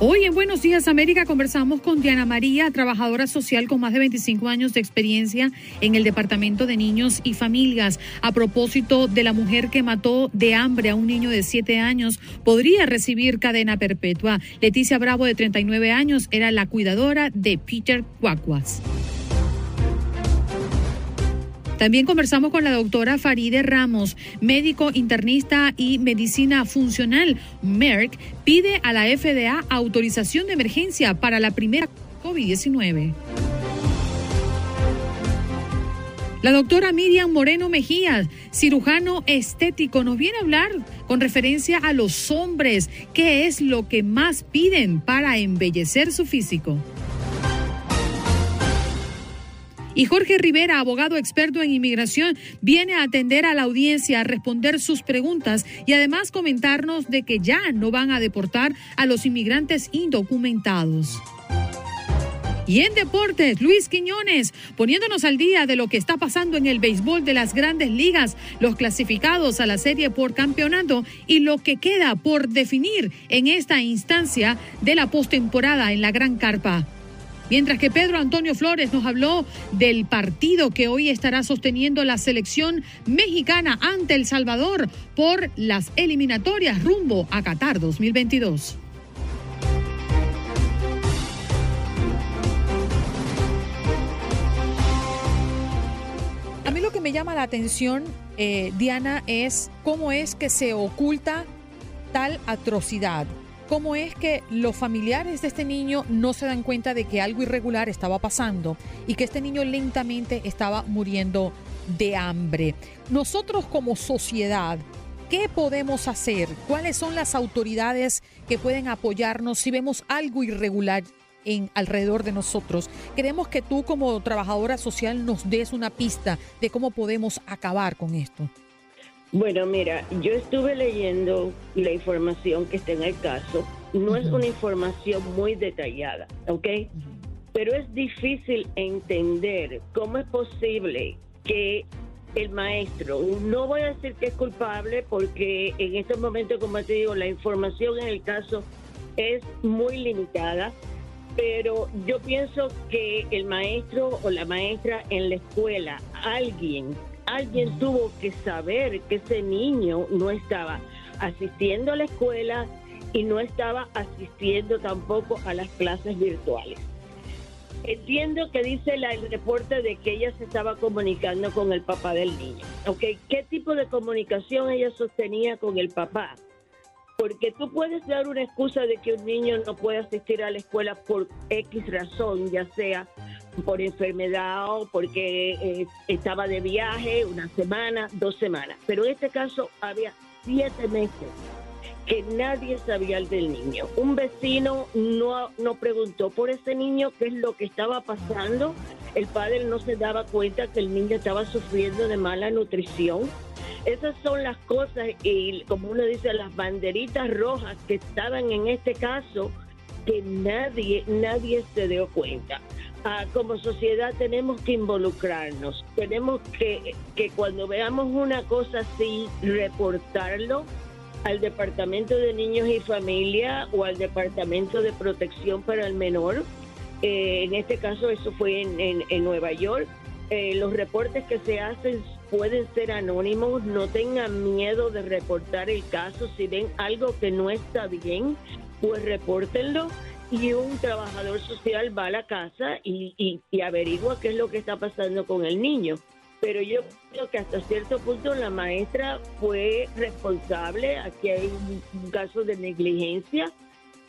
Hoy en Buenos Días América conversamos con Diana María, trabajadora social con más de 25 años de experiencia en el Departamento de Niños y Familias. A propósito de la mujer que mató de hambre a un niño de 7 años, podría recibir cadena perpetua. Leticia Bravo, de 39 años, era la cuidadora de Peter Cuacuas. También conversamos con la doctora Faride Ramos, médico internista y medicina funcional. Merck pide a la FDA autorización de emergencia para la primera COVID-19. La doctora Miriam Moreno Mejías, cirujano estético, nos viene a hablar con referencia a los hombres, qué es lo que más piden para embellecer su físico. Y Jorge Rivera, abogado experto en inmigración, viene a atender a la audiencia, a responder sus preguntas y además comentarnos de que ya no van a deportar a los inmigrantes indocumentados. Y en deportes, Luis Quiñones, poniéndonos al día de lo que está pasando en el béisbol de las grandes ligas, los clasificados a la serie por campeonato y lo que queda por definir en esta instancia de la postemporada en la Gran Carpa. Mientras que Pedro Antonio Flores nos habló del partido que hoy estará sosteniendo la selección mexicana ante El Salvador por las eliminatorias rumbo a Qatar 2022. A mí lo que me llama la atención, eh, Diana, es cómo es que se oculta tal atrocidad. ¿Cómo es que los familiares de este niño no se dan cuenta de que algo irregular estaba pasando y que este niño lentamente estaba muriendo de hambre? Nosotros como sociedad, ¿qué podemos hacer? ¿Cuáles son las autoridades que pueden apoyarnos si vemos algo irregular en alrededor de nosotros. Queremos que tú como trabajadora social nos des una pista de cómo podemos acabar con esto. Bueno, mira, yo estuve leyendo la información que está en el caso. No es una información muy detallada, ¿ok? Pero es difícil entender cómo es posible que el maestro, no voy a decir que es culpable porque en estos momentos, como te digo, la información en el caso es muy limitada, pero yo pienso que el maestro o la maestra en la escuela, alguien alguien tuvo que saber que ese niño no estaba asistiendo a la escuela y no estaba asistiendo tampoco a las clases virtuales. Entiendo que dice el reporte de que ella se estaba comunicando con el papá del niño. ¿Qué tipo de comunicación ella sostenía con el papá? Porque tú puedes dar una excusa de que un niño no puede asistir a la escuela por X razón, ya sea por enfermedad o porque eh, estaba de viaje una semana, dos semanas. Pero en este caso había siete meses que nadie sabía del niño. Un vecino no, no preguntó por ese niño qué es lo que estaba pasando. El padre no se daba cuenta que el niño estaba sufriendo de mala nutrición. Esas son las cosas y como uno dice, las banderitas rojas que estaban en este caso que nadie, nadie se dio cuenta. Ah, como sociedad tenemos que involucrarnos, tenemos que, que cuando veamos una cosa así, reportarlo al Departamento de Niños y Familia o al Departamento de Protección para el Menor. Eh, en este caso eso fue en, en, Nueva York. Eh, los reportes que se hacen pueden ser anónimos, no tengan miedo de reportar el caso. Si ven algo que no está bien, pues repórtenlo y un trabajador social va a la casa y, y, averigua qué es lo que está pasando con el niño. pero yo creo que hasta cierto punto la maestra fue responsable, aquí hay un, caso de negligencia,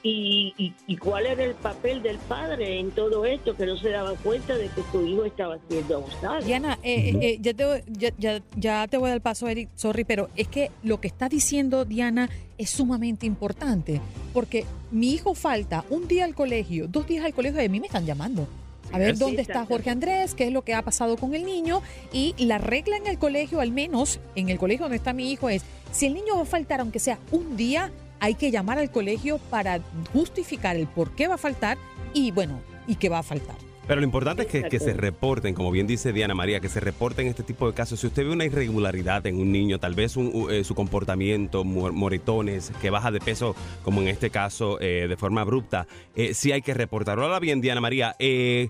y, y, cuál era el papel del padre en todo esto, que no se daba cuenta de que su hijo estaba siendo abusado. Diana, eh, eh, ya, te, ya, ya, te voy a dar paso, Eric, sorry, pero es que lo que está diciendo Diana es sumamente importante, porque mi hijo falta un día al colegio, dos días al colegio, y a mí me están llamando a ver dónde está Jorge Andrés, qué es lo que ha pasado con el niño. Y la regla en el colegio, al menos en el colegio donde está mi hijo, es si el niño va a faltar, aunque sea un día, hay que llamar al colegio para justificar el por qué va a faltar y bueno, y qué va a faltar. Pero lo importante es que, se reporten, como bien dice Diana María, que se reporten este tipo de casos. Si usted ve una irregularidad en un niño, tal vez eh, su comportamiento, moretones, que baja de peso, como en este caso, eh, de forma abrupta, eh, sí hay que reportarlo. Ahora bien, Diana María, ¿qué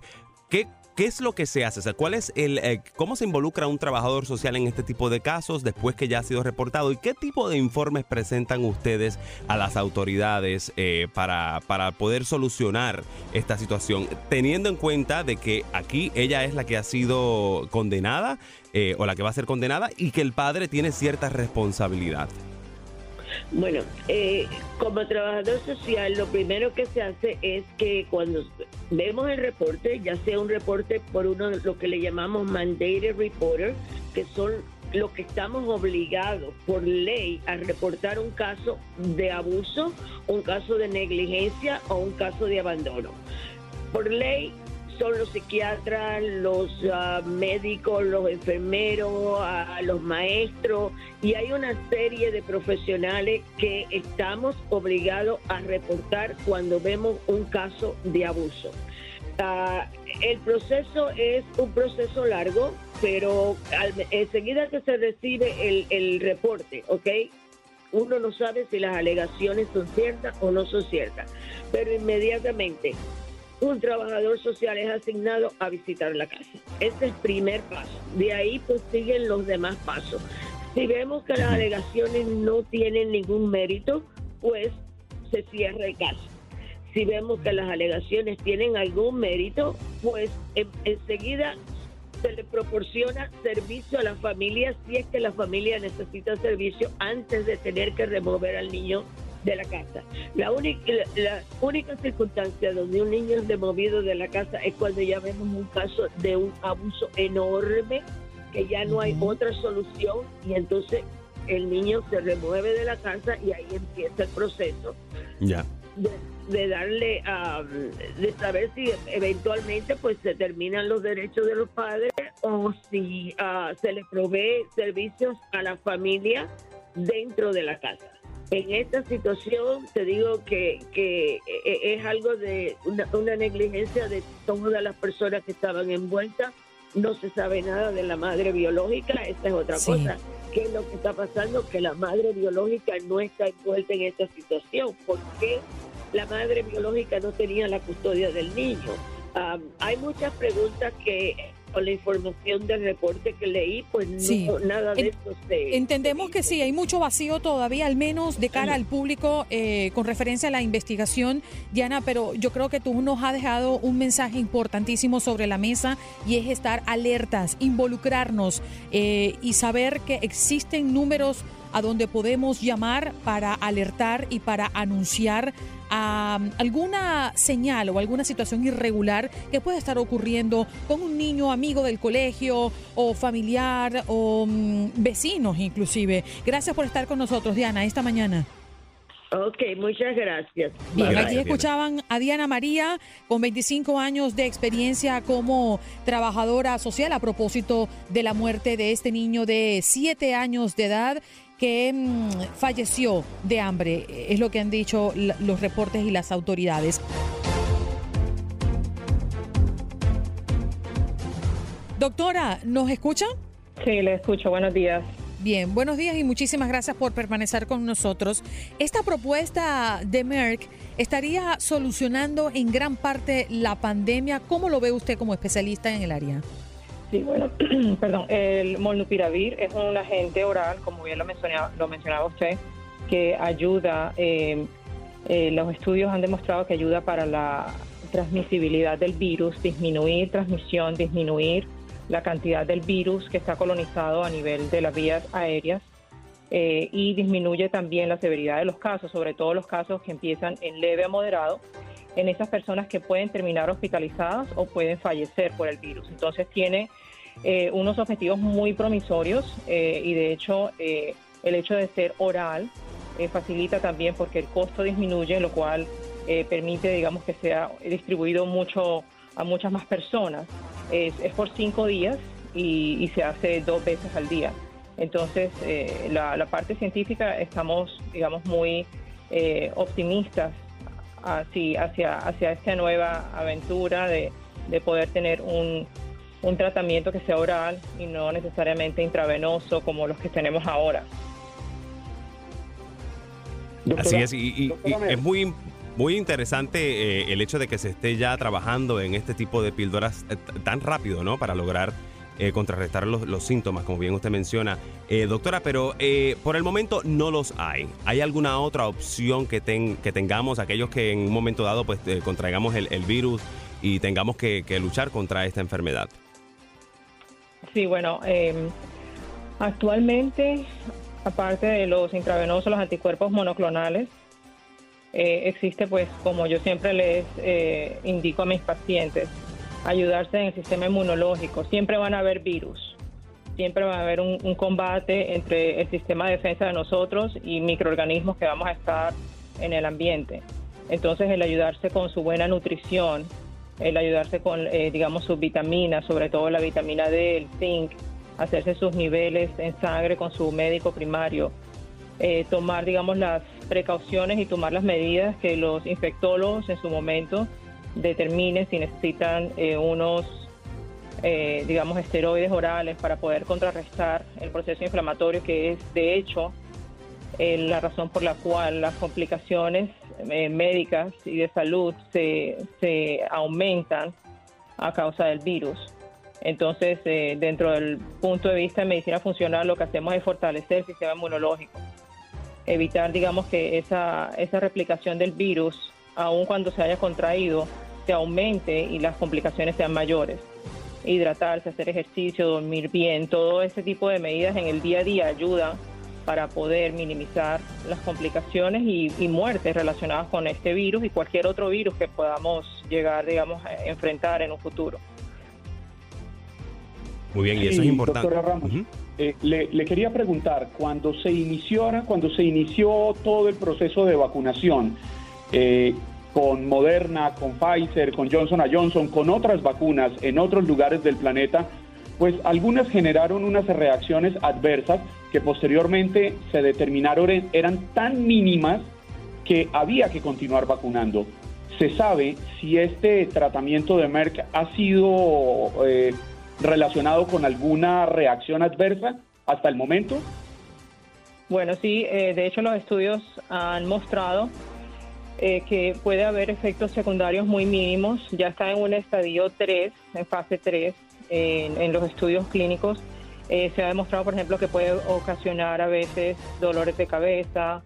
¿Qué es lo que se hace? ¿cuál es el, eh, ¿Cómo se involucra un trabajador social en este tipo de casos después que ya ha sido reportado? ¿Y qué tipo de informes presentan ustedes a las autoridades eh, para, para poder solucionar esta situación? Teniendo en cuenta de que aquí ella es la que ha sido condenada eh, o la que va a ser condenada y que el padre tiene cierta responsabilidad. Bueno, eh, como trabajador social, lo primero que se hace es que cuando vemos el reporte, ya sea un reporte por uno de lo que le llamamos mandated reporter, que son los que estamos obligados por ley a reportar un caso de abuso, un caso de negligencia o un caso de abandono. Por ley son los psiquiatras, los ah, médicos, los enfermeros, los maestros, y hay una serie de profesionales que estamos obligados a reportar cuando vemos un caso de abuso. Ah, el proceso es un proceso largo, pero enseguida que se recibe el, el reporte, ¿ok? Uno no sabe si las alegaciones son ciertas o no son ciertas, pero inmediatamente un trabajador social es asignado a visitar la casa. Ese es el primer paso. De ahí pues siguen los demás pasos. Si vemos que las alegaciones no tienen ningún mérito, pues se cierra el caso. Si vemos que las alegaciones tienen algún mérito, pues enseguida se le proporciona servicio a la familia si es que la familia necesita servicio antes de tener que remover al niño de la casa. La única, la, única circunstancia donde un niño es demovido de la casa es cuando ya vemos un caso de un abuso enorme, que ya no hay otra solución y entonces el niño se remueve de la casa y ahí empieza el proceso. Ya. De, darle, a de saber si eventualmente pues se terminan los derechos de los padres o si ah, se le provee servicios a la familia dentro de la casa. En esta situación te digo que, que eh, eh, es algo de una, negligencia de todas las personas que estaban envueltas. No se sabe nada de la madre biológica, esta es otra cosa. ¿Qué es lo que está pasando? Que la madre biológica no está envuelta en esta situación. ¿Por qué la madre biológica no tenía la custodia del niño? Ah, hay muchas preguntas que con la información del reporte que leí, pues no, nada de esto se... Entendemos que sí, hay mucho vacío todavía, al menos de cara al público, eh, con referencia a la investigación, Diana, pero yo creo que tú nos has dejado un mensaje importantísimo sobre la mesa y es estar alertas, involucrarnos eh, y saber que existen números a donde podemos llamar para alertar y para anunciar a alguna señal o alguna situación irregular que pueda estar ocurriendo con un niño amigo del colegio o familiar o mm, vecinos inclusive. Gracias por estar con nosotros, Diana, esta mañana. Ok, muchas gracias. Bien, aquí escuchaban a Diana María con 25 años de experiencia como trabajadora social a propósito de la muerte de este niño de 7 años de edad que mm, falleció de hambre, es lo que han dicho los reportes y las autoridades. Doctora, ¿nos escucha? Sí, le escucho. Buenos días. Bien, buenos días y muchísimas gracias por permanecer con nosotros. Esta propuesta de Merck estaría solucionando en gran parte la pandemia. ¿Cómo lo ve usted como especialista en el área? Sí, bueno, perdón, el molnupiravir es un agente oral, como bien lo mencionaba, usted, que ayuda, eh, eh, los estudios han demostrado que ayuda para la transmisibilidad del virus, disminuir transmisión, disminuir la cantidad del virus que está colonizado a nivel de las vías aéreas eh, y disminuye también la severidad de los casos, sobre todo los casos que empiezan en leve a moderado, en esas personas que pueden terminar hospitalizadas o pueden fallecer por el virus. Entonces tiene eh, unos objetivos muy promisorios eh, y de hecho el hecho de ser oral facilita también porque el costo disminuye, lo cual permite, digamos, que sea distribuido mucho a muchas más personas. Es, por cinco días y se hace dos veces al día. Entonces, eh, la, parte científica estamos, digamos, muy eh, optimistas hacia, hacia, hacia esta nueva aventura de, poder tener un, tratamiento que sea oral y no necesariamente intravenoso como los que tenemos ahora. Así es, y, es muy, muy interesante eh, el hecho de que se esté ya trabajando en este tipo de píldoras tan rápido, ¿no? Para lograr eh, contrarrestar los, síntomas, como bien usted menciona. Eh, doctora, pero eh, por el momento no los hay. ¿Hay alguna otra opción que, que tengamos, aquellos que en un momento dado pues contraigamos el, virus y tengamos que, luchar contra esta enfermedad? Sí, bueno, em, actualmente, aparte de los intravenosos, los anticuerpos monoclonales, existe pues, como yo siempre les indico a mis pacientes, ayudarse en el sistema inmunológico. Siempre van a haber virus, siempre va a haber un, combate entre el sistema de defensa de nosotros y microorganismos que vamos a estar en el ambiente. Entonces el ayudarse con su buena nutrición, el ayudarse con, eh, digamos, sus vitaminas, sobre todo la vitamina D, el zinc, hacerse sus niveles en sangre con su médico primario, eh, tomar, digamos, las precauciones y tomar las medidas que los infectólogos en su momento determine si necesitan eh, unos, eh, digamos, esteroides orales para poder contrarrestar el proceso inflamatorio, que es, de hecho, eh, la razón por la cual las complicaciones médicas y de salud se, se, aumentan a causa del virus. Entonces, dentro del punto de vista de medicina funcional, lo que hacemos es fortalecer el sistema inmunológico, evitar, digamos, que esa, esa replicación del virus aun cuando se haya contraído, se aumente y las complicaciones sean mayores. Hidratarse, hacer ejercicio, dormir bien, todo ese tipo de medidas en el día a día ayuda para poder minimizar las complicaciones y, muertes relacionadas con este virus y cualquier otro virus que podamos llegar, digamos, a enfrentar en un futuro. Muy bien, y eso es importante. Doctora Ramos, eh, le, quería preguntar, cuando se inició, cuando se inició todo el proceso de vacunación, eh, con Moderna, con Pfizer, con Johnson Johnson, con otras vacunas en otros lugares del planeta, pues algunas generaron unas reacciones adversas que posteriormente se determinaron eran tan mínimas que había que continuar vacunando. ¿Se sabe si este tratamiento de Merck ha sido eh, relacionado con alguna reacción adversa hasta el momento? Bueno, sí, eh, de hecho los estudios han mostrado eh, que puede haber efectos secundarios muy mínimos. Ya está en un estadio 3, en fase 3, en, los estudios clínicos. Eh, se ha demostrado, por ejemplo, que puede ocasionar a veces dolores de cabeza,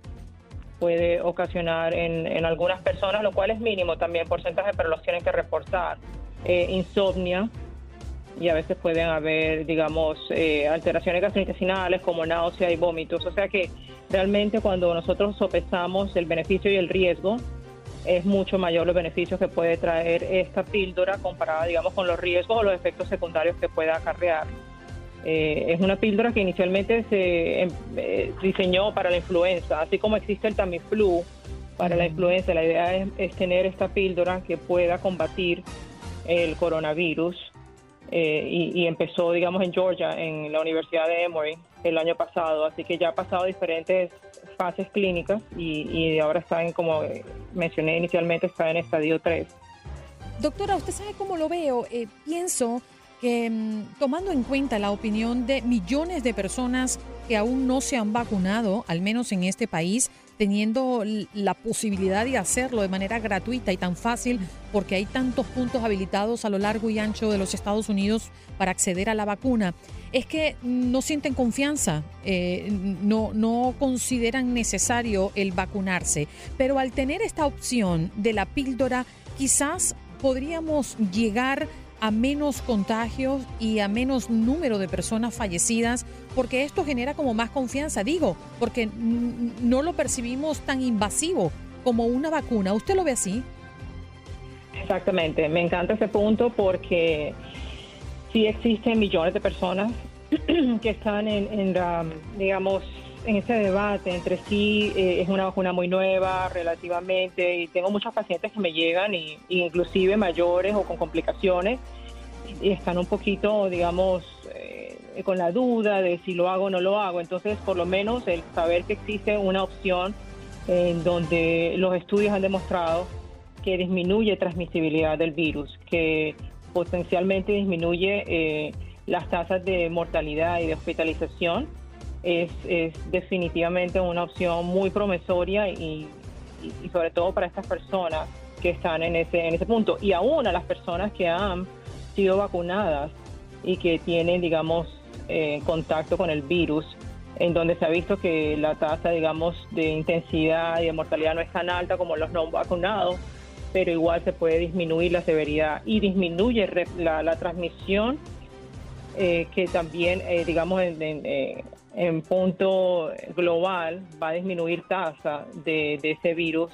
puede ocasionar en, algunas personas, lo cual es mínimo también porcentaje, pero los tienen que reportar. Eh, insomnia, y a veces pueden haber, digamos, alteraciones gastrointestinales como náusea y vómitos. O sea que Realmente cuando nosotros sopesamos el beneficio y el riesgo, es mucho mayor los beneficios que puede traer esta píldora comparada, digamos, con los riesgos o los efectos secundarios que pueda acarrear. Eh, es una píldora que inicialmente se em, eh, diseñó para la influenza, así como existe el Tamiflu para la influenza. La idea es, tener esta píldora que pueda combatir el coronavirus eh, y, y, empezó, digamos, en Georgia, en la Universidad de Emory, el año pasado, así que ya ha pasado diferentes fases clínicas y, ahora está en, como mencioné inicialmente, está en estadio 3. Doctora, usted sabe cómo lo veo. Eh, pienso que mm, tomando en cuenta la opinión de millones de personas que aún no se han vacunado, al menos en este país, teniendo la posibilidad de hacerlo de manera gratuita y tan fácil, porque hay tantos puntos habilitados a lo largo y ancho de los Estados Unidos para acceder a la vacuna, es que no sienten confianza, eh, no, no consideran necesario el vacunarse. Pero al tener esta opción de la píldora, quizás podríamos llegar a menos contagios y a menos número de personas fallecidas, porque esto genera como más confianza, digo, porque no lo percibimos tan invasivo como una vacuna. ¿Usted lo ve así? Exactamente, me encanta ese punto porque sí existen millones de personas que están en, digamos, en ese debate entre sí eh, es una vacuna muy nueva relativamente y tengo muchos pacientes que me llegan y, inclusive mayores o con complicaciones y están un poquito digamos con la duda de si lo hago o no lo hago entonces por lo menos el saber que existe una opción en donde los estudios han demostrado que disminuye transmisibilidad del virus que potencialmente disminuye eh, las tasas de mortalidad y de hospitalización es, definitivamente una opción muy promisoria y, sobre todo para estas personas que están en ese, en ese punto. Y aún a las personas que han sido vacunadas y que tienen, digamos, eh, contacto con el virus, en donde se ha visto que la tasa, digamos, de intensidad y de mortalidad no es tan alta como los no vacunados, pero igual se puede disminuir la severidad y disminuye la, la transmisión eh, que también, eh, digamos, en, en punto global va a disminuir tasa de, ese virus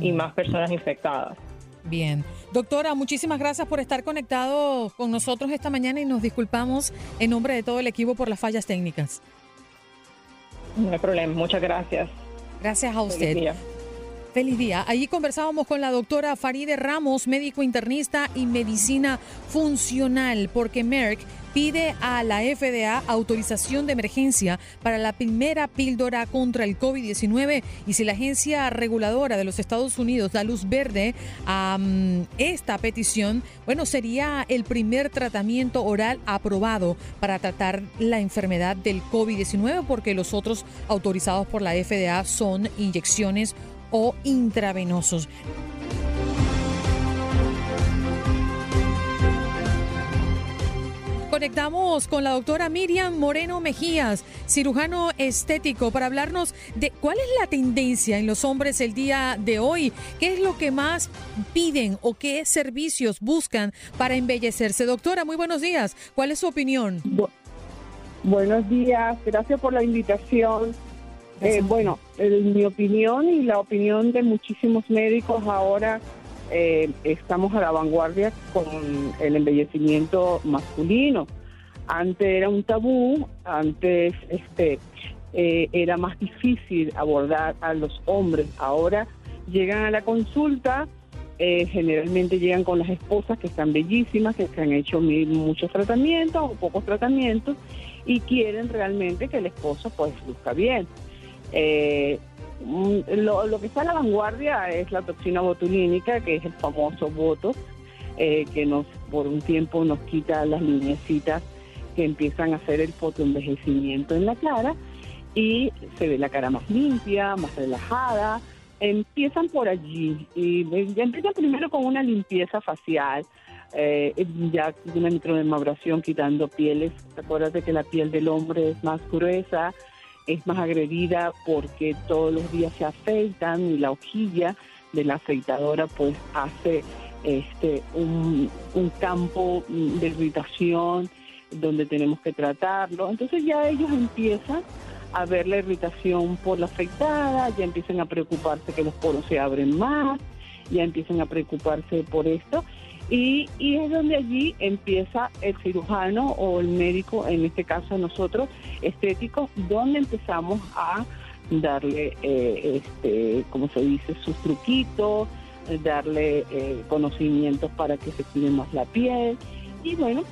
y mm. más personas infectadas. Bien. Doctora, muchísimas gracias por estar conectado con nosotros esta mañana y nos disculpamos en nombre de todo el equipo por las fallas técnicas. No hay problema, muchas gracias. Gracias a usted. Feliz día. Allí conversábamos con la doctora Faride Ramos, médico internista y medicina funcional, porque Merck pide a la FDA autorización de emergencia para la primera píldora contra el COVID-19 y si la agencia reguladora de los Estados Unidos da luz verde a mm, esta petición, bueno, sería el primer tratamiento oral aprobado para tratar la enfermedad del COVID-19 porque los otros autorizados por la FDA son inyecciones o intravenosos. conectamos con la doctora Miriam Moreno Mejías, cirujano estético, para hablarnos de cuál es la tendencia en los hombres el día de hoy, qué es lo que más piden o qué servicios buscan para embellecerse. Doctora, muy buenos días. ¿Cuál es su opinión? buenos días, gracias por la invitación. Eh, bueno, mi opinión y la opinión de muchísimos médicos ahora eh, estamos a la vanguardia con el embellecimiento masculino. Antes era un tabú, antes este eh, era más difícil abordar a los hombres. Ahora llegan a la consulta, eh, generalmente llegan con las esposas que están bellísimas, que se han hecho muchos tratamientos o pocos tratamientos y quieren realmente que el esposo pues luzca bien. Eh, Mm, lo, que está a la vanguardia es la toxina botulínica, que es el famoso Botox, eh, que nos por un tiempo nos quita las lineecitas que empiezan a hacer el fotoenvejecimiento en la cara y se ve la cara más limpia, más relajada. Empiezan por allí y ya empiezan primero con una limpieza facial, eh, ya una microdermabrasión quitando pieles. Acuérdate que la piel del hombre es más gruesa, es más agredida porque todos los días se afeitan y la hojilla de la afeitadora pues hace este un, campo de irritación donde tenemos que tratarlo. Entonces ya ellos empiezan a ver la irritación por la afeitada, ya empiezan a preocuparse que los poros se abren más, ya empiezan a preocuparse por esto y, y, es donde allí empieza el cirujano o el médico, en este caso nosotros, estéticos, donde empezamos a darle, eh, este, como se dice, sus truquitos, darle eh, conocimientos para que se cuide más la piel. Y bueno,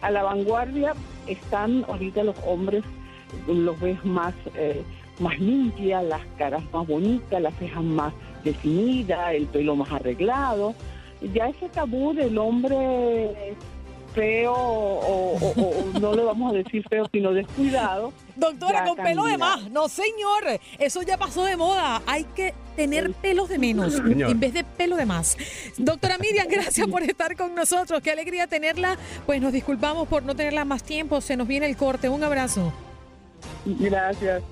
a la vanguardia están ahorita los hombres, los ves más, eh, más limpias, las caras más bonitas, las cejas más definidas, el pelo más arreglado ya ese tabú del hombre feo o, no le vamos a decir feo, sino descuidado. Doctora, con pelo de más. No, señor, eso ya pasó de moda. Hay que tener pelos de menos en vez de pelo de más. Doctora Miriam, gracias por estar con nosotros. Qué alegría tenerla. Pues nos disculpamos por no tenerla más tiempo. Se nos viene el corte. Un abrazo. Gracias.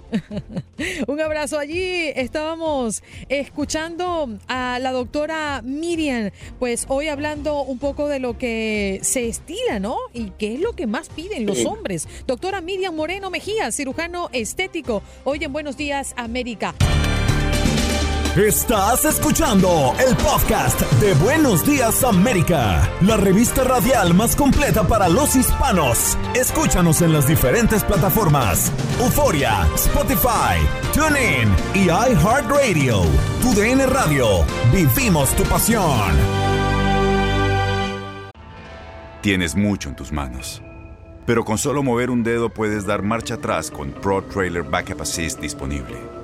Un abrazo. Allí estábamos escuchando a la doctora Miriam, pues hoy hablando un poco de lo que se estila, ¿no? Y qué es lo que más piden los hombres. Doctora Miriam Moreno Mejía, cirujano estético, hoy en Buenos Días América. Estás escuchando el podcast de Buenos Días América, la revista radial más completa para los hispanos. Escúchanos en las diferentes plataformas: Euforia, Spotify, TuneIn y iHeartRadio. Tu DN Radio. Vivimos tu pasión. Tienes mucho en tus manos. Pero con solo mover un dedo puedes dar marcha atrás con Pro Trailer Backup Assist disponible.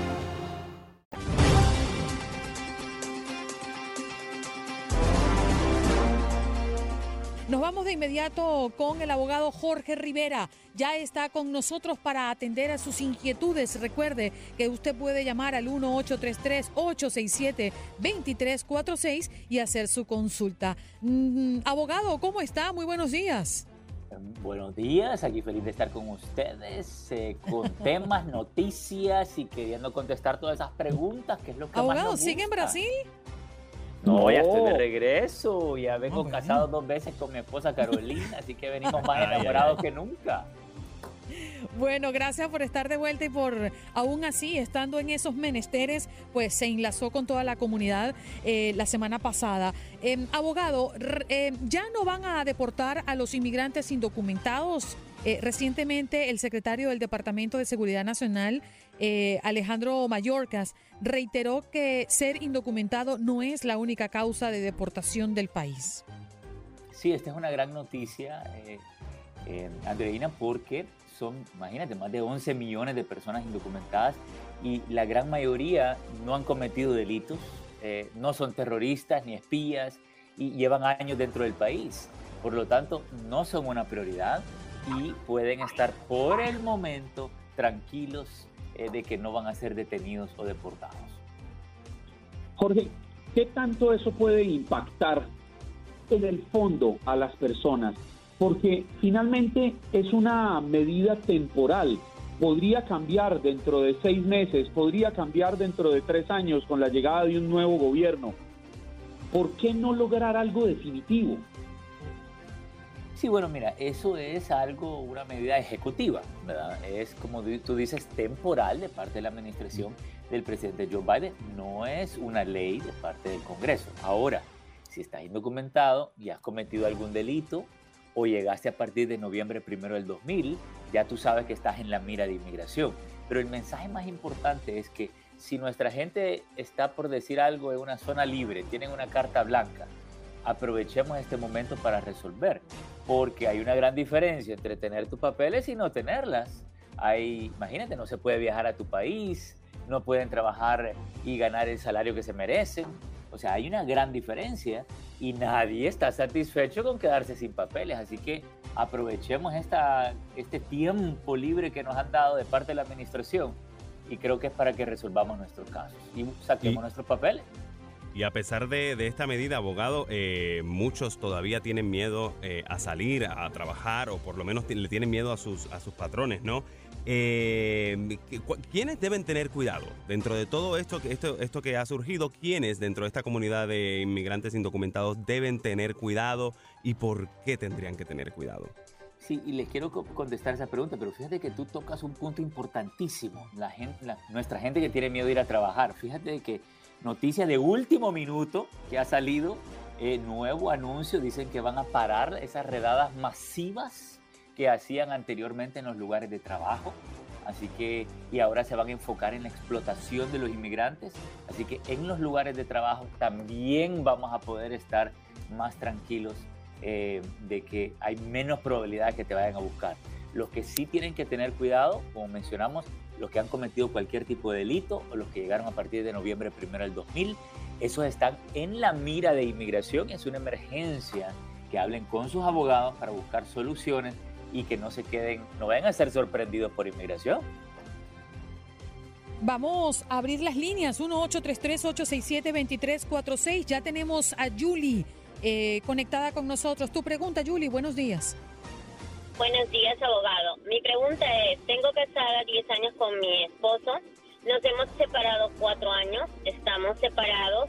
Inmediato con el abogado Jorge Rivera. Ya está con nosotros para atender a sus inquietudes. Recuerde que usted puede llamar al 1-833-867-2346 y hacer su consulta. Mm, abogado, ¿cómo está? Muy buenos días. Buenos días, aquí feliz de estar con ustedes, eh, con temas, noticias y queriendo contestar todas esas preguntas, que es lo que Abogado, más nos ¿sigue en. Brasil? No, ya estoy de regreso. Ya vengo casado dos veces con mi esposa Carolina, así que venimos más enamorados que nunca. Bueno, gracias por estar de vuelta y por, aún así, estando en esos menesteres, pues se enlazó con toda la comunidad eh, la semana pasada. Eh, abogado, eh, ¿ya no van a deportar a los inmigrantes indocumentados? Eh, recientemente, el secretario del Departamento de Seguridad Nacional, eh, Alejandro Mayorkas, reiteró que ser indocumentado no es la única causa de deportación del país. Sí, esta es una gran noticia, eh, eh, Andreina, porque son, imagínate, más de 11 millones de personas indocumentadas y la gran mayoría no han cometido delitos, eh, no son terroristas ni espías y llevan años dentro del país. Por lo tanto, no son una prioridad y pueden estar por el momento tranquilos eh, de que no van a ser detenidos o deportados. Jorge, ¿qué tanto eso puede impactar en el fondo a las personas? Porque finalmente es una medida temporal. Podría cambiar dentro de seis meses, podría cambiar dentro de tres años con la llegada de un nuevo gobierno. ¿Por qué no lograr algo definitivo? Sí, bueno, mira, eso es algo, una medida ejecutiva, ¿verdad? Es como tú dices, temporal de parte de la administración del presidente Joe Biden, no es una ley de parte del Congreso. Ahora, si estás indocumentado y has cometido algún delito o llegaste a partir de noviembre primero del 2000, ya tú sabes que estás en la mira de inmigración. Pero el mensaje más importante es que si nuestra gente está por decir algo en una zona libre, tienen una carta blanca, aprovechemos este momento para resolver, porque hay una gran diferencia entre tener tus papeles y no tenerlas. Hay, imagínate, no se puede viajar a tu país, no pueden trabajar y ganar el salario que se merecen. O sea, hay una gran diferencia y nadie está satisfecho con quedarse sin papeles. Así que aprovechemos esta, este tiempo libre que nos han dado de parte de la administración y creo que es para que resolvamos nuestros casos y saquemos Y- nuestros papeles. Y a pesar de, esta medida, abogado, eh, muchos todavía tienen miedo eh, a salir, a trabajar, o por lo menos le tienen miedo a sus, patrones, ¿no? Eh, ¿Quiénes deben tener cuidado dentro de todo esto, esto, que ha surgido? ¿Quiénes dentro de esta comunidad de inmigrantes indocumentados deben tener cuidado y por qué tendrían que tener cuidado? Sí, y les quiero co- contestar esa pregunta, pero fíjate que tú tocas un punto importantísimo. Nuestra gente que tiene miedo de ir a trabajar. Fíjate que noticia de último minuto que ha salido, eh, nuevo anuncio, dicen que van a parar esas redadas masivas que hacían anteriormente en los lugares de trabajo. Así que, y ahora se van a enfocar en la explotación de los inmigrantes. Así que en los lugares de trabajo también vamos a poder estar más tranquilos eh, de que hay menos probabilidad que te vayan a buscar. Los que sí tienen que tener cuidado, como mencionamos, los que han cometido cualquier tipo de delito o los que llegaron a partir de noviembre primero del 2000, esos están en la mira de inmigración, es una emergencia que hablen con sus abogados para buscar soluciones y que no se queden, no vayan a ser sorprendidos por inmigración. Vamos a abrir las líneas 1-833-867-2346. Ya tenemos a Julie eh, conectada con nosotros. Tu pregunta, Julie, buenos días. Buenos días, abogado. Mi pregunta es, tengo casada 10 años con mi esposo. Nos hemos separado cuatro años, estamos separados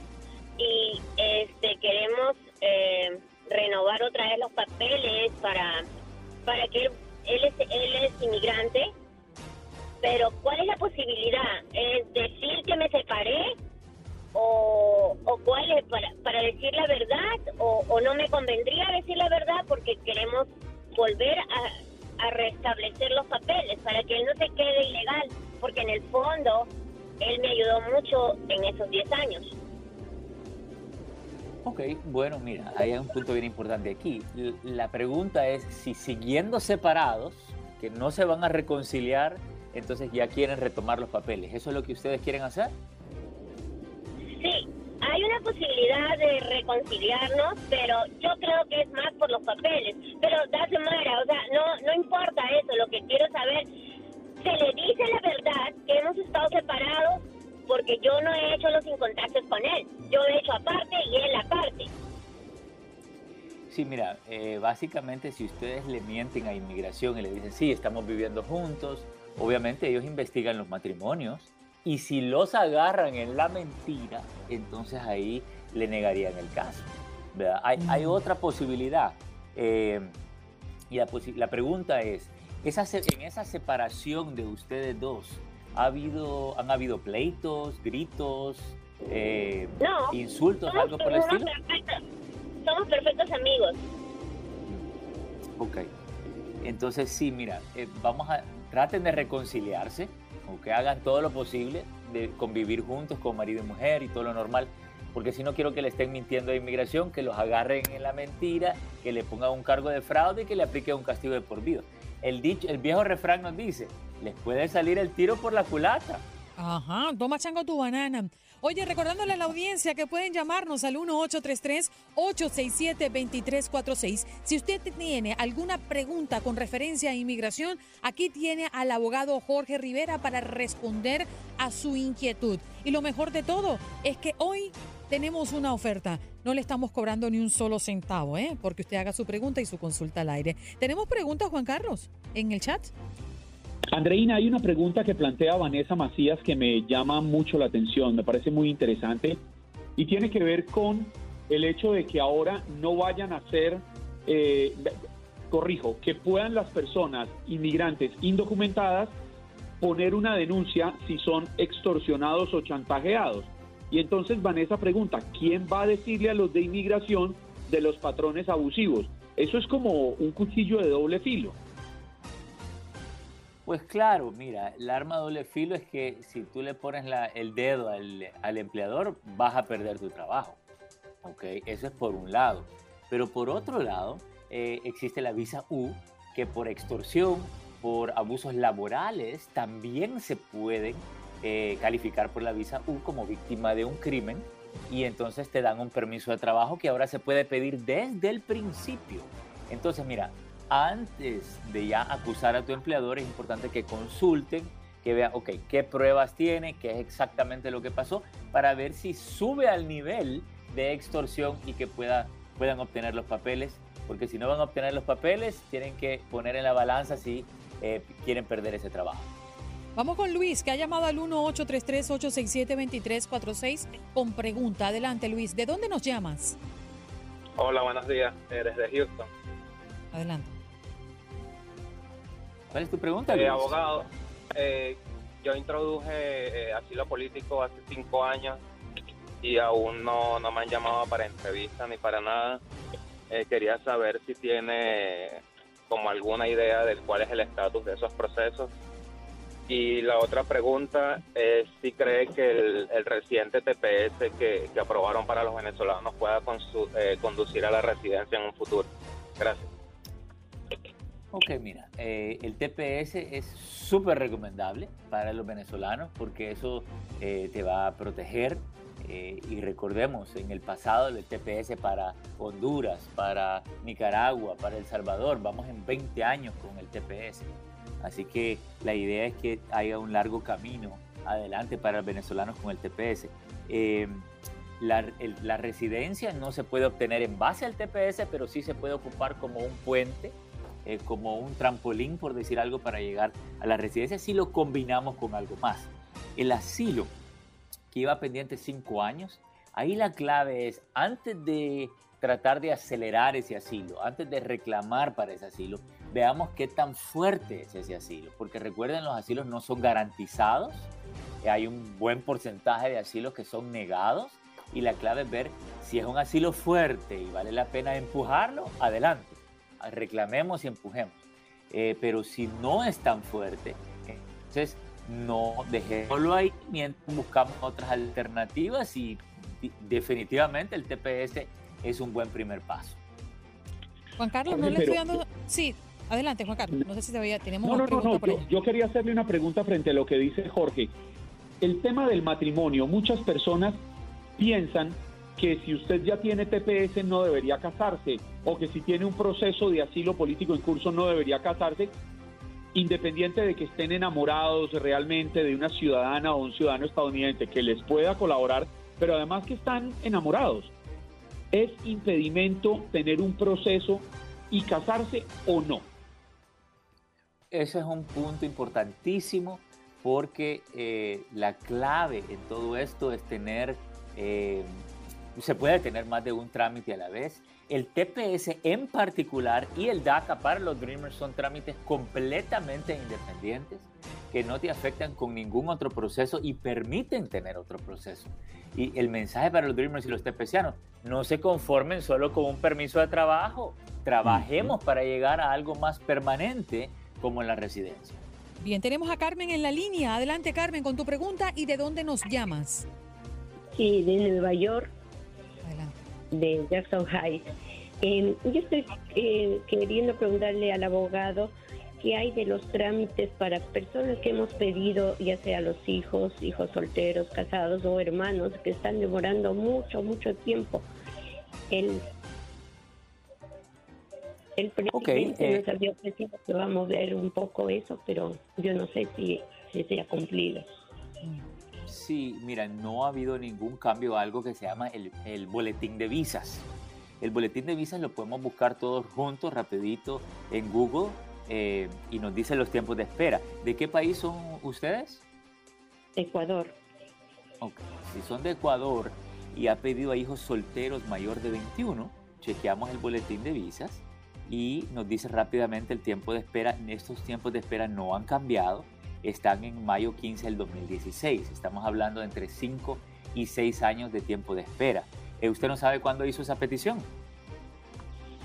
y este queremos eh, renovar otra vez los papeles para, para que él, es, él es inmigrante. Pero ¿cuál es la posibilidad? ¿Es decir que me separé? ¿O, o cuál es para, para decir la verdad? ¿O no me convendría decir la verdad porque queremos volver a, a restablecer los papeles para que él no se quede ilegal? Porque en el fondo él me ayudó mucho en esos 10 años. Ok, bueno, mira, hay un punto bien importante aquí. La pregunta es si siguiendo separados, que no se van a reconciliar, entonces ya quieren retomar los papeles. ¿Eso es lo que ustedes quieren hacer? Sí, hay una posibilidad de reconciliarnos, pero yo creo que es más por los papeles. Pero dase Mara, o sea, no, no importa eso, lo que quiero saber, se le dice la verdad que hemos estado separados porque yo no he hecho los incontactos con él. Yo he hecho aparte y él aparte. Sí, mira, eh, básicamente si ustedes le mienten a inmigración y le dicen, sí, estamos viviendo juntos, obviamente ellos investigan los matrimonios y si los agarran en la mentira, entonces ahí le negarían el caso. Hay, hay, otra posibilidad. Eh, y la, la, pregunta es, esa, en esa separación de ustedes dos, ¿ha habido, ¿han habido pleitos, gritos, eh, no, insultos, algo por el estilo? Perfectos. Somos perfectos amigos. Ok. Entonces sí, mira, eh, vamos a traten de reconciliarse, que hagan todo lo posible de convivir juntos con marido y mujer y todo lo normal, porque si no quiero que le estén mintiendo a inmigración, que los agarren en la mentira, que le pongan un cargo de fraude y que le apliquen un castigo de por vida. El, dicho, el viejo refrán nos dice, les puede salir el tiro por la culata. Ajá, toma chango tu banana. Oye, recordándole a la audiencia que pueden llamarnos al 1833-867-2346. Si usted tiene alguna pregunta con referencia a inmigración, aquí tiene al abogado Jorge Rivera para responder a su inquietud. Y lo mejor de todo es que hoy tenemos una oferta. No le estamos cobrando ni un solo centavo, ¿eh? Porque usted haga su pregunta y su consulta al aire. ¿Tenemos preguntas, Juan Carlos, en el chat? Andreina, hay una pregunta que plantea Vanessa Macías que me llama mucho la atención, me parece muy interesante y tiene que ver con el hecho de que ahora no vayan a ser, eh, corrijo, que puedan las personas inmigrantes indocumentadas poner una denuncia si son extorsionados o chantajeados. Y entonces Vanessa pregunta, ¿quién va a decirle a los de inmigración de los patrones abusivos? Eso es como un cuchillo de doble filo. Pues claro, mira, el arma doble filo es que si tú le pones el dedo al, empleador, vas a perder tu trabajo. ¿Ok? Eso es por un lado. Pero por otro lado, eh, existe la visa U, que por extorsión, por abusos laborales, también se pueden eh, calificar por la visa U como víctima de un crimen y entonces te dan un permiso de trabajo que ahora se puede pedir desde el principio. Entonces, mira, antes de ya acusar a tu empleador, es importante que consulten, que vean, ok, qué pruebas tiene, qué es exactamente lo que pasó, para ver si sube al nivel de extorsión y que pueda, puedan obtener los papeles, porque si no van a obtener los papeles, tienen que poner en la balanza si eh, quieren perder ese trabajo. Vamos con Luis, que ha llamado al 1-833-867-2346 con pregunta. Adelante, Luis. ¿De dónde nos llamas? Hola, buenos días. Eres de Houston. Adelante. ¿Cuál es tu pregunta? Eh, abogado, eh, yo introduje eh, asilo político hace cinco años y aún no, no me han llamado para entrevista ni para nada. Eh, quería saber si tiene como alguna idea de cuál es el estatus de esos procesos. Y la otra pregunta es si cree que el, reciente TPS que, que, aprobaron para los venezolanos pueda conducir a la residencia en un futuro. Gracias. Ok, mira, eh, el TPS es súper recomendable para los venezolanos porque eso eh, te va a proteger Eh, y recordemos, en el pasado el TPS para Honduras, para Nicaragua, para El Salvador, vamos en 20 años con el TPS. Así que la idea es que haya un largo camino adelante para los venezolanos con el TPS. Eh, la, residencia no se puede obtener en base al TPS, pero sí se puede ocupar como un puente, eh, como un trampolín, por decir algo, para llegar a la residencia si lo combinamos con algo más. El asilo, que iba pendiente cinco años, ahí la clave es, antes de tratar de acelerar ese asilo, antes de reclamar para ese asilo, veamos qué tan fuerte es ese asilo, porque recuerden, los asilos no son garantizados, hay un buen porcentaje de asilos que son negados y la clave es ver si es un asilo fuerte y vale la pena empujarlo, adelante, reclamemos y empujemos. Eh, pero si no es tan fuerte, entonces no dejémoslo ahí mientras buscamos otras alternativas y definitivamente el TPS es un buen primer paso. Juan Carlos, no le estoy dando... Sí, adelante Juan Carlos, no sé si todavía tenemos... No, no, no, no. yo quería hacerle una pregunta frente a lo que dice Jorge. El tema del matrimonio, muchas personas piensan que si usted ya tiene TPS no debería casarse o que si tiene un proceso de asilo político en curso no debería casarse, independiente de que estén enamorados realmente de una ciudadana o un ciudadano estadounidense que les pueda colaborar, pero además que están enamorados. ¿Es impedimento tener un proceso y casarse o no? Ese es un punto importantísimo porque eh, la clave en todo esto es tener eh, se puede tener más de un trámite a la vez. El TPS en particular y el DACA para los Dreamers son trámites completamente independientes que no te afectan con ningún otro proceso y permiten tener otro proceso. Y el mensaje para los Dreamers y los TPSianos, no se conformen solo con un permiso de trabajo, trabajemos para llegar a algo más permanente como en la residencia. Bien, tenemos a Carmen en la línea. Adelante Carmen con tu pregunta y de dónde nos llamas. Sí, de Nueva York, de Jackson Heights. Em, yo estoy eh, queriendo preguntarle al abogado qué hay de los trámites para personas que hemos pedido, ya sea los hijos, hijos solteros, casados o hermanos, que están demorando mucho, mucho tiempo. El, el presidente nos había ofrecido que va a mover un poco eso, pero yo no sé si, si se ha cumplido. Sí, mira, no ha habido ningún cambio, algo que se llama el, boletín de visas. El boletín de visas lo podemos buscar todos juntos, rapidito, en Google eh, y nos dice los tiempos de espera. ¿De qué país son ustedes? Ecuador. Ok, si son de Ecuador y ha pedido a hijos solteros mayor de 21, chequeamos el boletín de visas y nos dice rápidamente el tiempo de espera. Estos tiempos de espera no han cambiado están en mayo 15 del 2016. Estamos hablando de entre 5 y 6 años de tiempo de espera. Eh, ¿Usted no sabe cuándo hizo esa petición?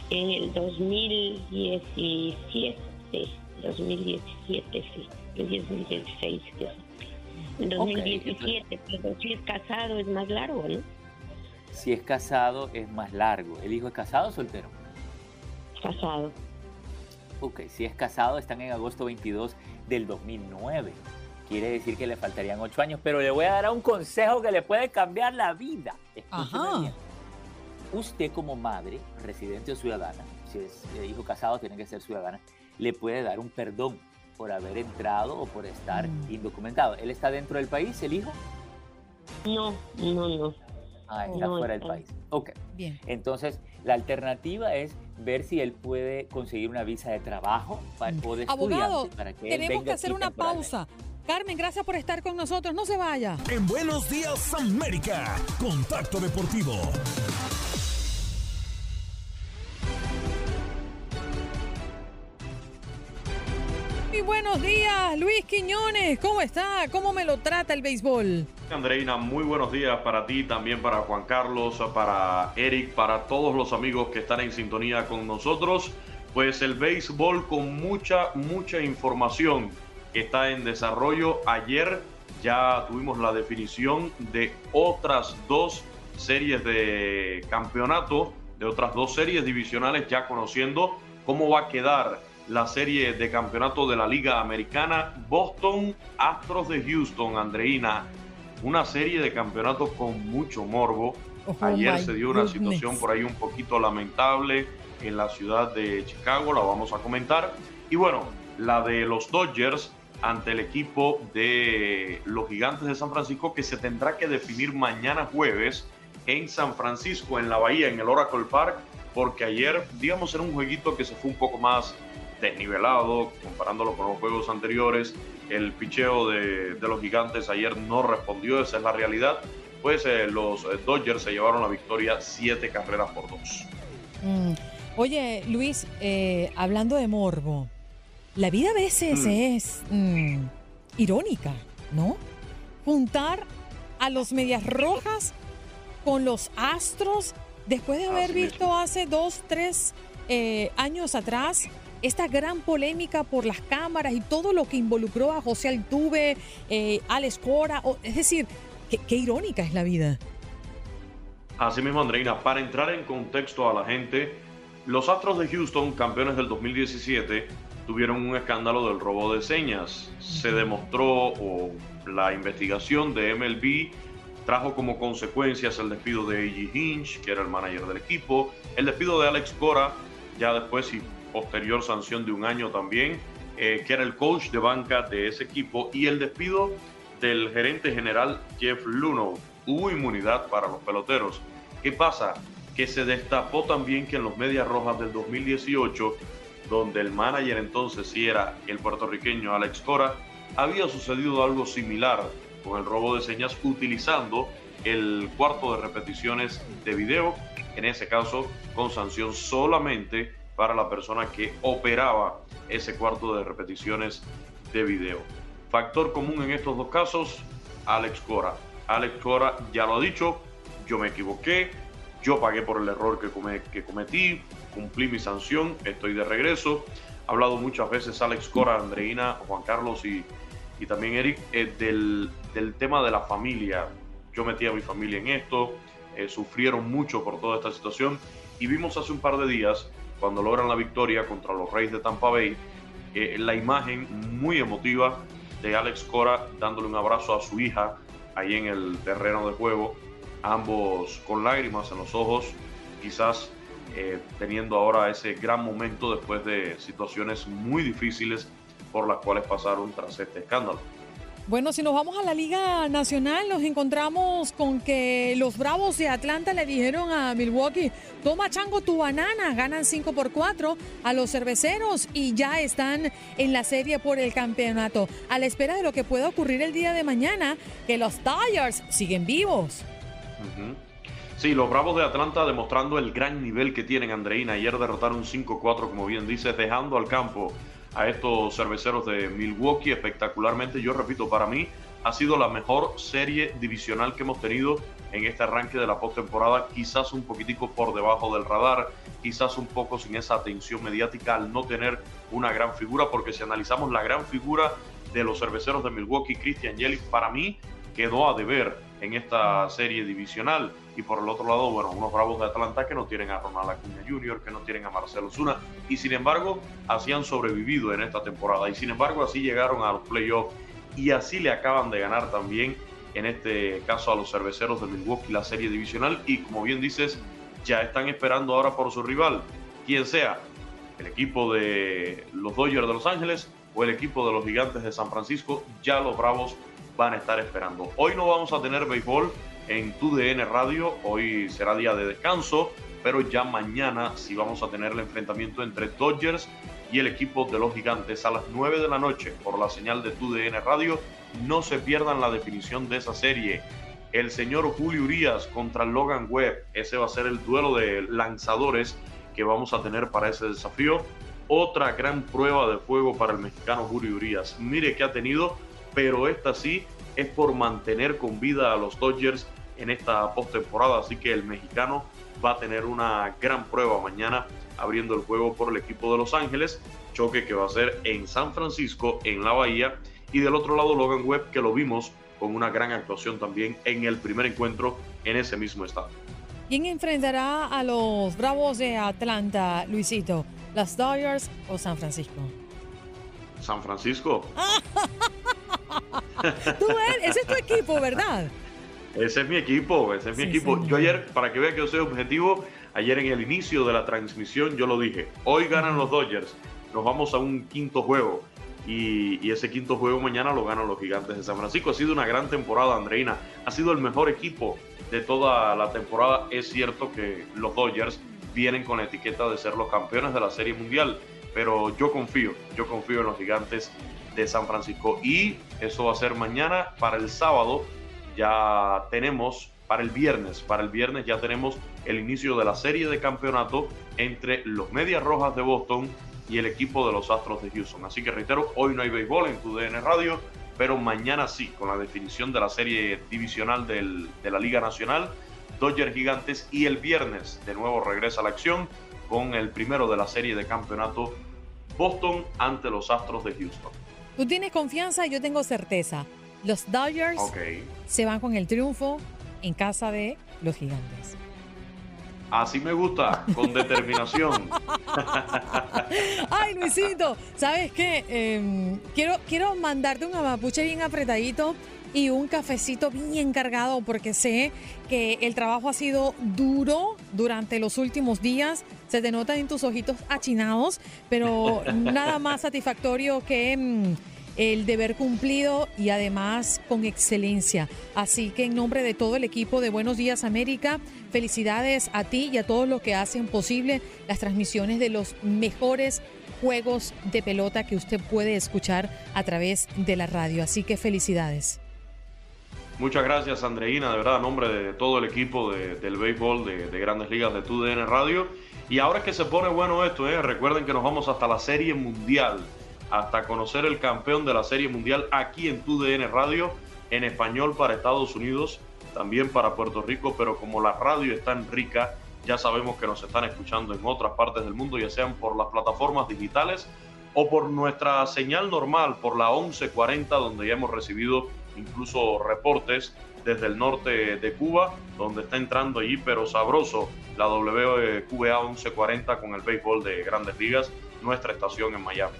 En el 2017, 2017, sí, el 2016. En 2017, pero si es casado es más largo, ¿no? Si es casado es más largo. ¿El hijo es casado o soltero? Casado. Ok, si es casado están en agosto 22 del 2009. Quiere decir que le faltarían ocho años, pero le voy a dar un consejo que le puede cambiar la vida. Ajá. Usted como madre, residente o ciudadana, si es hijo casado tiene que ser ciudadana, le puede dar un perdón por haber entrado o por estar mm. indocumentado. ¿Él está dentro del país, el hijo? No, no, no. Ah, está fuera del país. Ok. Bien. Entonces, la alternativa es ver si él puede conseguir una visa de trabajo para, o de Abogado, para que tenemos que hacer una pausa. Carmen, gracias por estar con nosotros. No se vaya. En Buenos Días, América. Contacto Deportivo. Luis Quiñones. ¿Cómo está? ¿Cómo me lo trata el béisbol? Andreina, muy buenos días para ti, también para Juan Carlos, para Eric, para todos los amigos que están en sintonía con nosotros. Pues el béisbol con mucha, mucha información que está en desarrollo. Ayer ya tuvimos la definición de otras dos series de campeonato, de otras dos series divisionales, ya conociendo cómo va a quedar la serie de campeonato de la Liga Americana. Boston, Astros de Houston, Andreina una serie de campeonatos con mucho morbo. Oh Ayer se dio una goodness. situación por ahí un poquito lamentable en la ciudad de Chicago, la vamos a comentar. Y bueno, la de los Dodgers ante el equipo de los Gigantes de San Francisco que se tendrá que definir mañana jueves en San Francisco, en la Bahía, en el Oracle Park, porque ayer, digamos, era un jueguito que se fue un poco más desnivelado comparándolo con los juegos anteriores. El picheo de, de los Gigantes ayer no respondió, esa es la realidad. Pues eh, los eh, Dodgers se llevaron la victoria siete carreras por dos. Mm. Oye, Luis, eh, hablando de morbo, la vida a veces Mm. es mm, irónica, ¿no? Juntar a los medias rojas con los astros después de haber Así visto hace dos, tres eh, años atrás esta gran polémica por las cámaras y todo lo que involucró a José Altuve, eh, Alex Cora, o- es decir, qué- qué irónica es la vida. Así mismo, Andreina, para entrar en contexto a la gente, los Astros de Houston, campeones del 2017, tuvieron un escándalo del robo de señas. Se demostró, o la investigación de MLB trajo como consecuencias el despido de A.G. Hinch, que era el manager del equipo, el despido de Alex Cora, ya después y posterior sanción de un año también, eh, que era el coach de banca de ese equipo, y el despido del gerente general Jeff Luno. Hubo inmunidad para los peloteros. ¿Qué pasa? Que se destapó también que en los Medias Rojas del 2018, donde el manager entonces sí era el puertorriqueño Alex Cora, había sucedido algo similar con el robo de señas utilizando el cuarto de repeticiones de video, en ese caso con sanción solamente para la persona que operaba ese cuarto de repeticiones de video. Factor común en estos dos casos, Alex Cora. Alex Cora ya lo ha dicho, yo me equivoqué, yo pagué por el error que, come- que cometí, cumplí mi sanción, estoy de regreso. Ha hablado muchas veces Alex Cora, Andreina, Juan Carlos y, y también Eric eh, del, del tema de la familia. Yo metí a mi familia en esto, eh, sufrieron mucho por toda esta situación y vimos hace un par de días, cuando logran la victoria contra los Reyes de Tampa Bay, la imagen muy emotiva de Alex Cora dándole un abrazo a su hija ahí en el terreno de juego, ambos con lágrimas en los ojos, quizás eh, teniendo ahora ese gran momento después de situaciones muy difíciles por las cuales pasaron tras este escándalo. Bueno, si nos vamos a la Liga Nacional, nos encontramos con que los Bravos de Atlanta le dijeron a Milwaukee, toma chango tu banana, ganan 5 por 4 a los cerveceros y ya están en la serie por el campeonato, a la espera de lo que pueda ocurrir el día de mañana, que los Tigers siguen vivos. Sí, los Bravos de Atlanta demostrando el gran nivel que tienen Andreina. Ayer derrotaron 5-4, como bien dices, dejando al campo a estos cerveceros de Milwaukee espectacularmente. Yo repito, para mí ha sido la mejor serie divisional que hemos tenido en este arranque de la postemporada. Quizás un poquitico por debajo del radar, quizás un poco sin esa atención mediática al no tener una gran figura, porque si analizamos la gran figura de los cerveceros de Milwaukee, Christian Yelich, para mí quedó a deber en esta serie divisional. Y por el otro lado, bueno, unos Bravos de Atlanta que no tienen a Ronald Acuña Jr., que no tienen a Marcelo Zuna, y sin embargo, así han sobrevivido en esta temporada. Y sin embargo, así llegaron a los playoffs y así le acaban de ganar también, en este caso, a los cerveceros de Milwaukee la serie divisional. Y como bien dices, ya están esperando ahora por su rival, quien sea, el equipo de los Dodgers de Los Ángeles o el equipo de los Gigantes de San Francisco, ya los Bravos van a estar esperando. Hoy no vamos a tener béisbol en TUDN Radio, hoy será día de descanso, pero ya mañana sí vamos a tener el enfrentamiento entre Dodgers y el equipo de los Gigantes a las 9 de la noche por la señal de TUDN Radio. No se pierdan la definición de esa serie. El señor Julio Urias contra Logan Webb, ese va a ser el duelo de lanzadores que vamos a tener para ese desafío. Otra gran prueba de fuego para el mexicano Julio Urias. Mire que ha tenido, pero esta sí es por mantener con vida a los Dodgers en esta postemporada. Así que el mexicano va a tener una gran prueba mañana abriendo el juego por el equipo de Los Ángeles. Choque que va a ser en San Francisco, en la Bahía. Y del otro lado Logan Webb, que lo vimos con una gran actuación también en el primer encuentro en ese mismo estadio. ¿Quién enfrentará a los Bravos de Atlanta, Luisito? ¿Las Dodgers o San Francisco? San Francisco. Tú, él, ese es tu equipo, ¿verdad? Ese es mi equipo, ese es mi Sí, equipo. Yo ayer, para que vea que yo soy objetivo, ayer en el inicio de la transmisión yo lo dije. Hoy ganan los Dodgers, nos vamos a un quinto juego. Y, y ese quinto juego mañana lo ganan los gigantes de San Francisco. Ha sido una gran temporada, Andreina. Ha sido el mejor equipo de toda la temporada. Es cierto que los Dodgers vienen con la etiqueta de ser los campeones de la Serie Mundial. Pero yo confío, yo confío en los gigantes de San Francisco. Y eso va a ser mañana para el sábado ya tenemos para el viernes, para el viernes ya tenemos el inicio de la serie de campeonato entre los Medias Rojas de Boston y el equipo de los Astros de Houston. Así que reitero, hoy no hay béisbol en tu DN Radio, pero mañana sí, con la definición de la serie divisional del- de la Liga Nacional, Dodgers Gigantes y el viernes de nuevo regresa la acción con el primero de la serie de campeonato Boston ante los Astros de Houston. Tú tienes confianza yo tengo certeza. Los Dodgers se van con el triunfo en casa de los gigantes. Así me gusta, con determinación. Ay, Luisito, ¿sabes qué? Em, quiero, quiero mandarte un amapuche bien apretadito y un cafecito bien cargado porque sé que el trabajo ha sido duro durante los últimos días. Se te nota en tus ojitos achinados, pero nada más satisfactorio que em, el deber cumplido y además con excelencia. Así que en nombre de todo el equipo de Buenos Días América, felicidades a ti y a todos los que hacen posible las transmisiones de los mejores juegos de pelota que usted puede escuchar a través de la radio. Así que felicidades. Muchas gracias, Andreina, de verdad, a nombre de todo el equipo de- del béisbol de, de Grandes Ligas de TUDN Radio. Y ahora es que se pone bueno esto, ¿eh? recuerden que nos vamos hasta la Serie Mundial, hasta conocer el campeón de la Serie Mundial aquí en TUDN Radio, en español para Estados Unidos, también para Puerto Rico, pero como la radio es tan rica, ya sabemos que nos están escuchando en otras partes del mundo, ya sean por las plataformas digitales o por nuestra señal normal, por la 1140, donde ya hemos recibido incluso reportes desde el norte de Cuba, donde está entrando allí, pero sabroso, la WQA 1140 con el béisbol de grandes ligas, nuestra estación en Miami.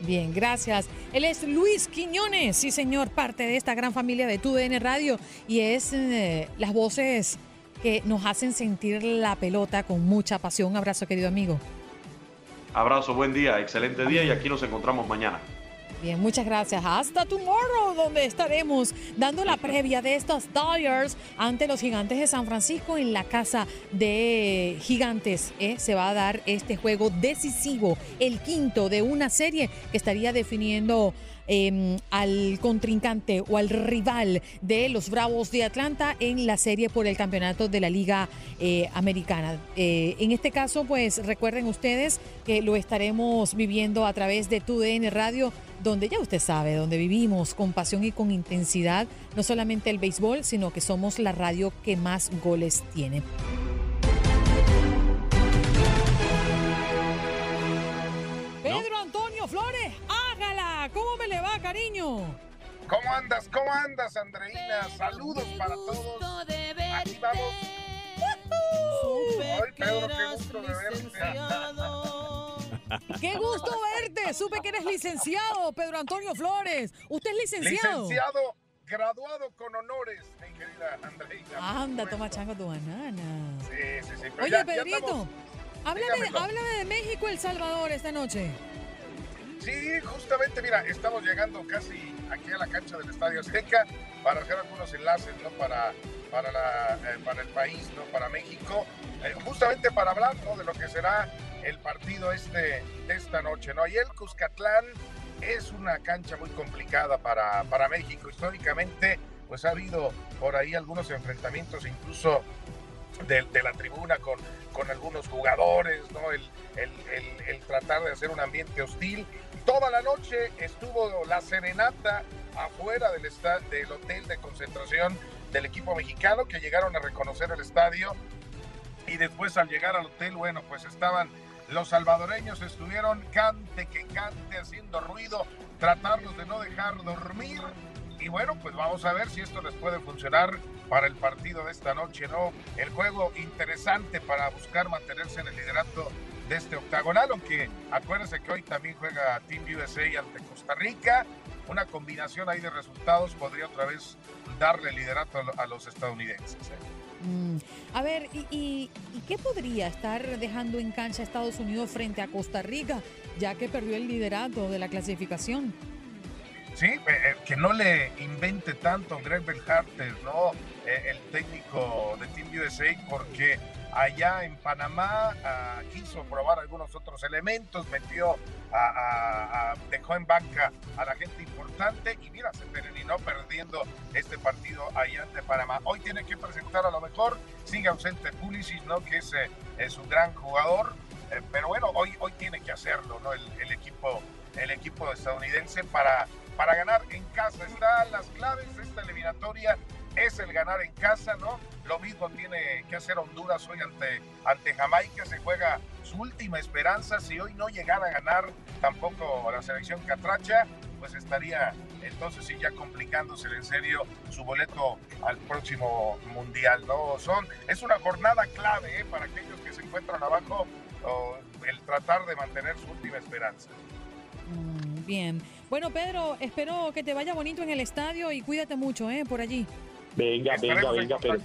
Bien, gracias. Él es Luis Quiñones, sí señor, parte de esta gran familia de TUDN Radio y es eh, las voces que nos hacen sentir la pelota con mucha pasión. Abrazo, querido amigo. Abrazo, buen día, excelente día y aquí nos encontramos mañana. Bien, muchas gracias. Hasta tomorrow, donde estaremos dando la previa de estos Dodgers ante los Gigantes de San Francisco en la casa de Gigantes. ¿eh? Se va a dar este juego decisivo, el quinto de una serie que estaría definiendo eh, al contrincante o al rival de los Bravos de Atlanta en la serie por el campeonato de la Liga eh, Americana. Eh, en este caso, pues recuerden ustedes que lo estaremos viviendo a través de TUDN Radio, donde ya usted sabe, donde vivimos con pasión y con intensidad, no solamente el béisbol, sino que somos la radio que más goles tiene. Pedro Antonio Flores, hágala. ¿Cómo me le va, cariño? ¿Cómo andas? ¿Cómo andas, Andreina? Saludos para todos. Aquí vamos. Ay, Pedro, qué gusto de verte. Qué gusto verte. Supe que eres licenciado, Pedro Antonio Flores. ¿Usted es licenciado? Licenciado, graduado con honores, mi querida Andreina. Anda, toma chango tu banana. Sí, sí, sí. pero Oye, ya- Pedrito, háblame, Dígamelo. háblame de México, El Salvador esta noche. Sí, justamente, mira, estamos llegando casi aquí a la cancha del Estadio Azteca para hacer algunos enlaces, ¿no? Para, para, la, eh, para el país, ¿no? Para México, eh, justamente para hablar, ¿no? De lo que será el partido este de esta noche, ¿no? Y el Cuscatlán es una cancha muy complicada para, para México. Históricamente, pues ha habido por ahí algunos enfrentamientos, incluso de, la tribuna con, con algunos jugadores, ¿no? El, el, el- tratar de hacer un ambiente hostil. Toda la noche estuvo la serenata afuera del, del hotel de concentración del equipo mexicano que llegaron a reconocer el estadio y después al llegar al hotel, bueno, pues estaban los salvadoreños, estuvieron cante que cante, haciendo ruido, tratarlos de no dejar dormir. Y bueno, pues vamos a ver si esto les puede funcionar para el partido de esta noche, ¿no? El juego interesante para buscar mantenerse en el liderato de este octagonal, aunque acuérdense que hoy también juega Team USA ante Costa Rica. una combinación ahí de resultados podría otra vez darle liderato a los estadounidenses. ¿eh? Mm. A ver, ¿y, qué podría estar dejando en cancha Estados Unidos frente a Costa Rica, ya que perdió el liderato de la clasificación? Sí, eh, eh, que no le invente tanto Greg Belharter, ¿no? Eh, el técnico de Team USA, porque allá en Panamá ah, quiso probar algunos otros elementos, metió dejó en banca a la gente importante y mira, se terminó perdiendo este partido allá ante Panamá. Hoy tiene que presentar a lo mejor, sigue ausente Pulisic, ¿no? Que es, eh, es un gran jugador, eh, pero bueno, hoy, hoy tiene que hacerlo, ¿no? El, el equipo, el equipo estadounidense para, para ganar en casa. Están las claves de esta eliminatoria es el ganar en casa, ¿no? Lo mismo tiene que hacer Honduras hoy ante, ante Jamaica, se juega su última esperanza, si hoy no llegara a ganar tampoco la selección catracha, pues estaría entonces sí ya complicándose en serio su boleto al próximo mundial, ¿no? Son, es una jornada clave ¿eh? para aquellos que se encuentran abajo, el tratar de mantener su última esperanza. Mm, Bien. Bueno, Pedro, espero que te vaya bonito en el estadio y cuídate mucho, ¿eh? Por allí. Venga, venga, Estaremos venga, pero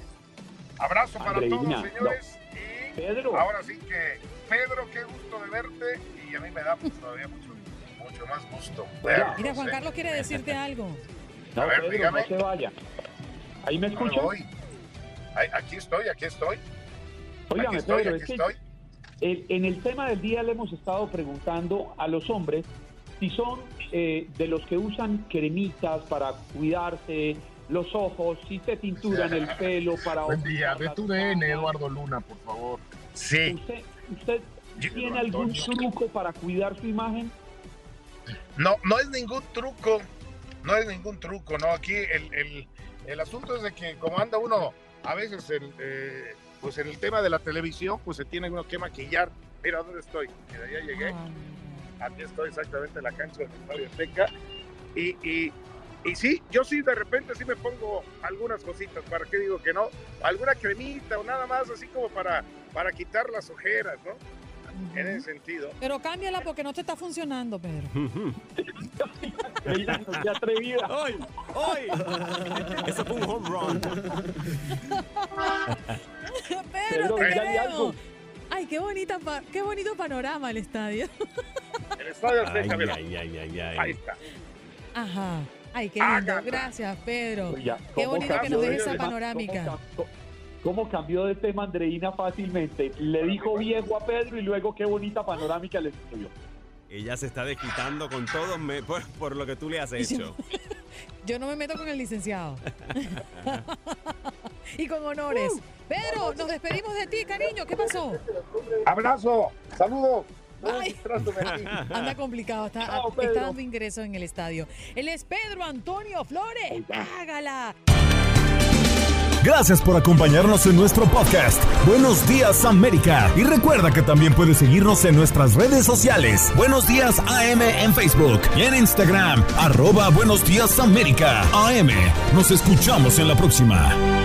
Abrazo para Andreina, todos, no. señores. Y Pedro. ahora sí que, Pedro, qué gusto de verte. Y a mí me da pues, todavía mucho, mucho más gusto. Mira, Juan ¿eh? Carlos quiere decirte algo. no, A ver, Pedro, dígame. no se vaya. ¿Ahí me No me escucha? voy. Ay, Aquí estoy, aquí estoy. Estoy, Pedro, aquí es que estoy. el- en el tema del día le hemos estado preguntando a los hombres si son eh, de los que usan cremitas para cuidarse los ojos, si se tinturan el pelo para... Buen día, de tu DN. Eduardo Luna, por favor. Sí. ¿Usted, usted tiene algún truco para cuidar su imagen? No, no es ningún truco, no es ningún truco, ¿no? Aquí el, el- el asunto es de que como anda uno a veces en, eh, pues en el tema de la televisión, pues se tiene uno que maquillar. Mira dónde estoy, mira, ya llegué. Aquí estoy exactamente en la cancha del Estadio Azteca. Y, y, y sí, yo sí de repente sí me pongo algunas cositas, ¿para qué digo que no? Alguna cremita o nada más así como para, para quitar las ojeras, ¿no? En ese sentido. Pero cámbiala porque no te está funcionando, Pedro. ¡Qué atrevida! ¡Hoy! ¡Hoy! Eso fue un home run. Pedro, Pedro, te algo. Ay, qué bonita, pa- qué bonito panorama el estadio. El Estadio Ay, Azteca, mira. ay, ay, ay, ay. Ahí está. Ajá. Ay, qué lindo. Gracias, Pedro. Oiga, Qué ¿cómo bonito que nos de deje esa tema? panorámica. ¿Cómo, cam- cómo cambió de tema Andreina fácilmente? Le dijo viejo a Pedro y luego qué bonita panorámica le escribió. Ella se está desquitando con todos por, por lo que tú le has hecho. Yo no me meto con el licenciado. y con honores. Pedro, nos despedimos de ti, cariño. ¿Qué pasó? Abrazo, saludos. Ay. Anda complicado, está, Chao, está dando ingreso en el estadio. Él es Pedro Antonio Flores. Hágala. Gracias por acompañarnos en nuestro podcast. Buenos días América. Y recuerda que también puedes seguirnos en nuestras redes sociales. Buenos días AM en Facebook y en Instagram. Arroba Buenos días América. AM. Nos escuchamos en la próxima.